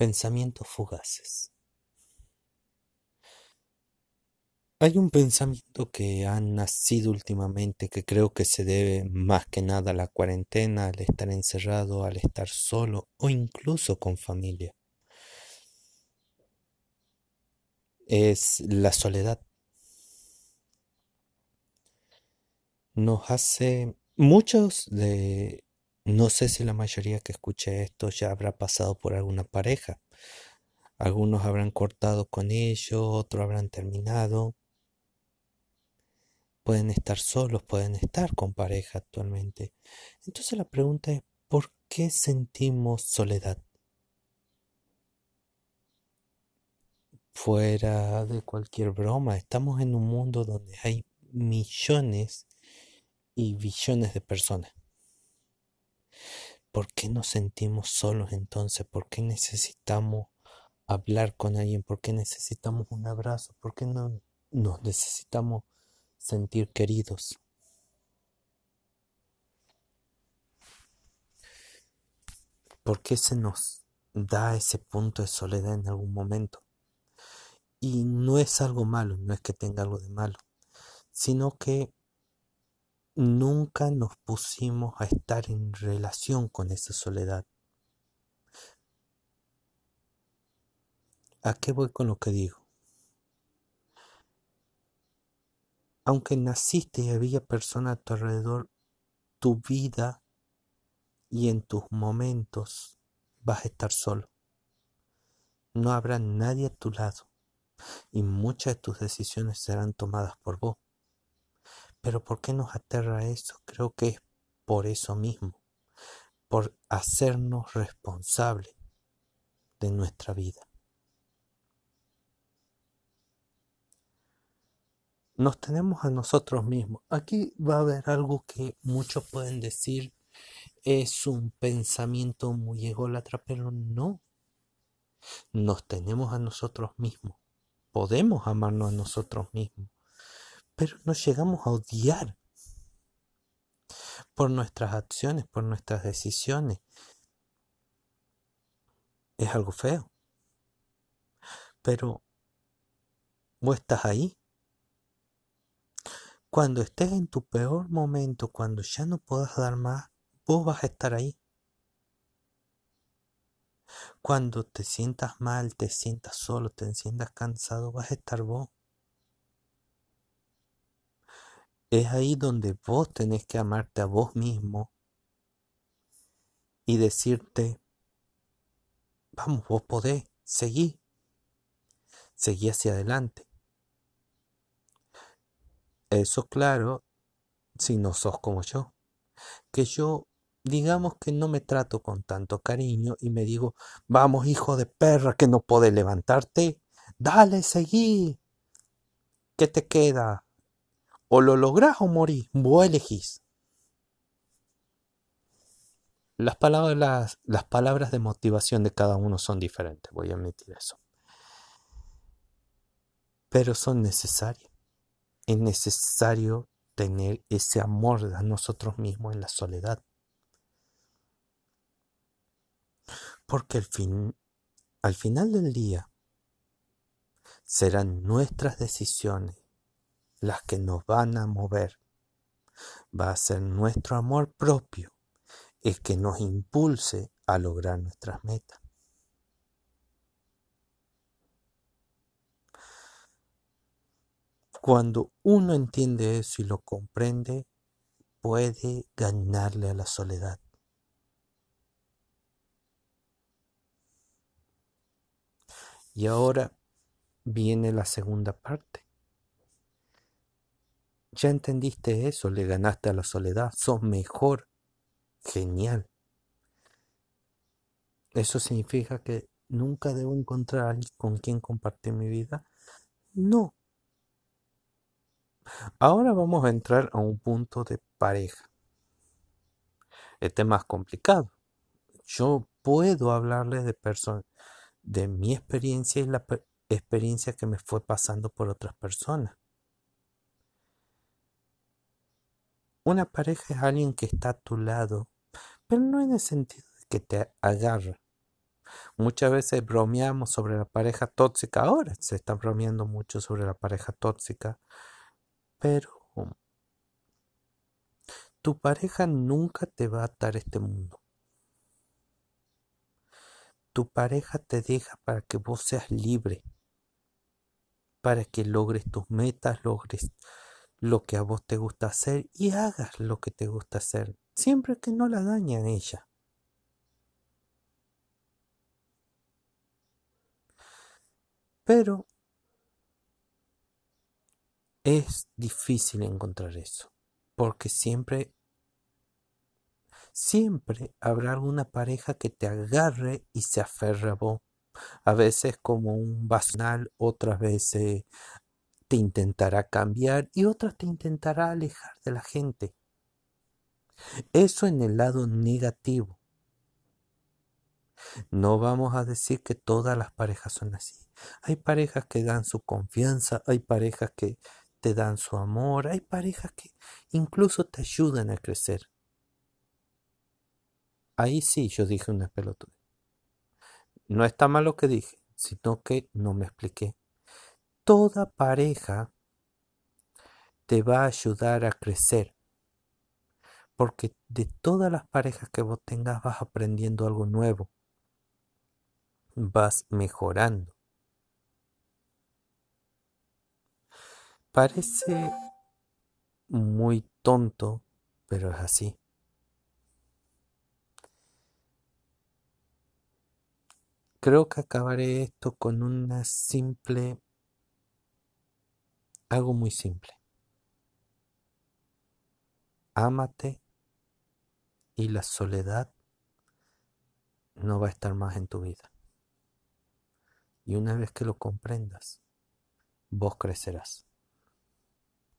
Pensamientos fugaces. Hay un pensamiento que ha nacido últimamente que creo que se debe más que nada a la cuarentena, al estar encerrado, al estar solo o incluso con familia. Es la soledad. Nos hace muchos de no sé si la mayoría que escuche esto ya habrá pasado por alguna pareja. Algunos habrán cortado con ellos, otros habrán terminado. Pueden estar solos, pueden estar con pareja actualmente. Entonces la pregunta es, ¿por qué sentimos soledad? Fuera de cualquier broma, estamos en un mundo donde hay millones y billones de personas. ¿Por qué nos sentimos solos entonces? ¿Por qué necesitamos hablar con alguien? ¿Por qué necesitamos un abrazo? ¿Por qué no nos necesitamos sentir queridos? ¿Por qué se nos da ese punto de soledad en algún momento? Y no es algo malo, no es que tenga algo de malo, sino que nunca nos pusimos a estar en relación con esa soledad. ¿A qué voy con lo que digo? Aunque naciste y había personas a tu alrededor, tu vida y en tus momentos vas a estar solo. No habrá nadie a tu lado y muchas de tus decisiones serán tomadas por vos. Pero ¿por qué nos aterra eso? Creo que es por eso mismo, por hacernos responsables de nuestra vida. Nos tenemos a nosotros mismos. Aquí va a haber algo que muchos pueden decir es un pensamiento muy ególatra, pero no. Nos tenemos a nosotros mismos. Podemos amarnos a nosotros mismos pero nos llegamos a odiar por nuestras acciones, por nuestras decisiones. Es algo feo. Pero vos estás ahí. Cuando estés en tu peor momento, cuando ya no puedas dar más, vos vas a estar ahí. Cuando te sientas mal, te sientas solo, te sientas cansado, vas a estar vos. Es ahí donde vos tenés que amarte a vos mismo y decirte, vamos, vos podés, seguí, seguí hacia adelante. Eso claro, si no sos como yo, que yo digamos que no me trato con tanto cariño y me digo, vamos hijo de perra que no podés levantarte, dale, seguí, ¿qué te queda? O lo lográs o morís, vos elegís. Las palabras, las palabras de motivación de cada uno son diferentes, voy a admitir eso. Pero son necesarias. Es necesario tener ese amor a nosotros mismos en la soledad. Porque fin, al final del día serán nuestras decisiones las que nos van a mover. Va a ser nuestro amor propio el que nos impulse a lograr nuestras metas. Cuando uno entiende eso y lo comprende, puede ganarle a la soledad. Y ahora viene la segunda parte. Ya entendiste eso, le ganaste a la soledad, sos mejor. Genial. ¿Eso significa que nunca debo encontrar a alguien con quien compartir mi vida? No. Ahora vamos a entrar a un punto de pareja. Este es más complicado. Yo puedo hablarles de personas, de mi experiencia y la experiencia que me fue pasando por otras personas. Una pareja es alguien que está a tu lado, pero no en el sentido de que te agarra. Muchas veces bromeamos sobre la pareja tóxica, ahora se está bromeando mucho sobre la pareja tóxica, pero tu pareja nunca te va a atar este mundo. Tu pareja te deja para que vos seas libre, para que logres tus metas, logres lo que a vos te gusta hacer y hagas lo que te gusta hacer, siempre que no la dañe a ella. Pero es difícil encontrar eso, porque siempre, siempre habrá alguna pareja que te agarre y se aferre a vos. A veces como un basal, otras veces te intentará cambiar y otras te intentará alejar de la gente. Eso en el lado negativo. No vamos a decir que todas las parejas son así. Hay parejas que dan su confianza, hay parejas que te dan su amor, hay parejas que incluso te ayudan a crecer. Ahí sí yo dije una pelotuda. No está mal lo que dije, sino que no me expliqué. Toda pareja te va a ayudar a crecer. Porque de todas las parejas que vos tengas vas aprendiendo algo nuevo. Vas mejorando. Parece muy tonto, pero es así. Creo que acabaré esto con una simple... algo muy simple. Ámate y la soledad no va a estar más en tu vida. Y una vez que lo comprendas, vos crecerás.